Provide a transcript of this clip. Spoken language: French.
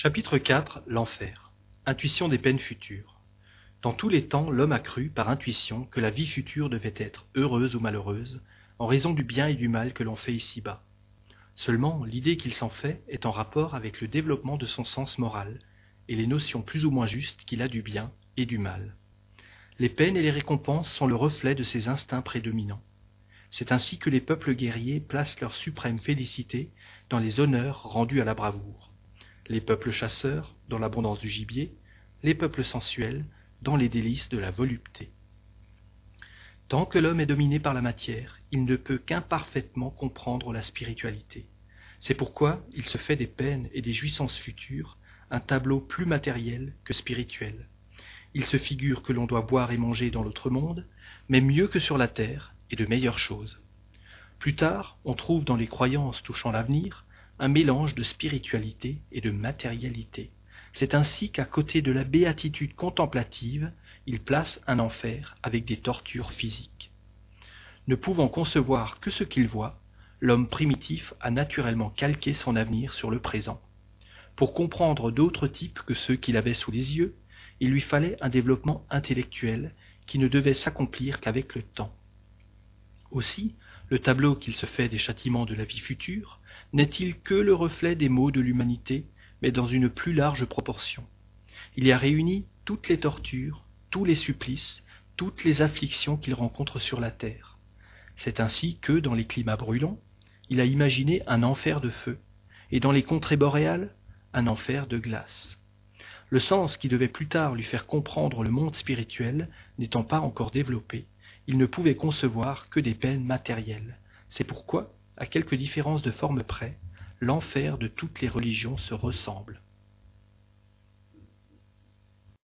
Chapitre IV L'enfer. Intuition des peines futures. Dans tous les temps, l'homme a cru, par intuition, que la vie future devait être heureuse ou malheureuse, en raison du bien et du mal que l'on fait ici-bas. Seulement, l'idée qu'il s'en fait est en rapport avec le développement de son sens moral et les notions plus ou moins justes qu'il a du bien et du mal. Les peines et les récompenses sont le reflet de ces instincts prédominants. C'est ainsi que les peuples guerriers placent leur suprême félicité dans les honneurs rendus à la bravoure les peuples chasseurs dans l'abondance du gibier, les peuples sensuels dans les délices de la volupté. Tant que l'homme est dominé par la matière, il ne peut qu'imparfaitement comprendre la spiritualité. C'est pourquoi il se fait des peines et des jouissances futures un tableau plus matériel que spirituel. Il se figure que l'on doit boire et manger dans l'autre monde, mais mieux que sur la terre et de meilleures choses. Plus tard, on trouve dans les croyances touchant l'avenir un mélange de spiritualité et de matérialité. C'est ainsi qu'à côté de la béatitude contemplative, il place un enfer avec des tortures physiques. Ne pouvant concevoir que ce qu'il voit, l'homme primitif a naturellement calqué son avenir sur le présent. Pour comprendre d'autres types que ceux qu'il avait sous les yeux, il lui fallait un développement intellectuel qui ne devait s'accomplir qu'avec le temps. Aussi, le tableau qu'il se fait des châtiments de la vie future n'est-il que le reflet des maux de l'humanité, mais dans une plus large proportion? Il y a réuni toutes les tortures, tous les supplices, toutes les afflictions qu'il rencontre sur la terre. C'est ainsi que, dans les climats brûlants, il a imaginé un enfer de feu, et dans les contrées boréales, un enfer de glace. Le sens qui devait plus tard lui faire comprendre le monde spirituel n'étant pas encore développé, il ne pouvait concevoir que des peines matérielles. C'est pourquoi à quelques différences de forme près, l'enfer de toutes les religions se ressemble.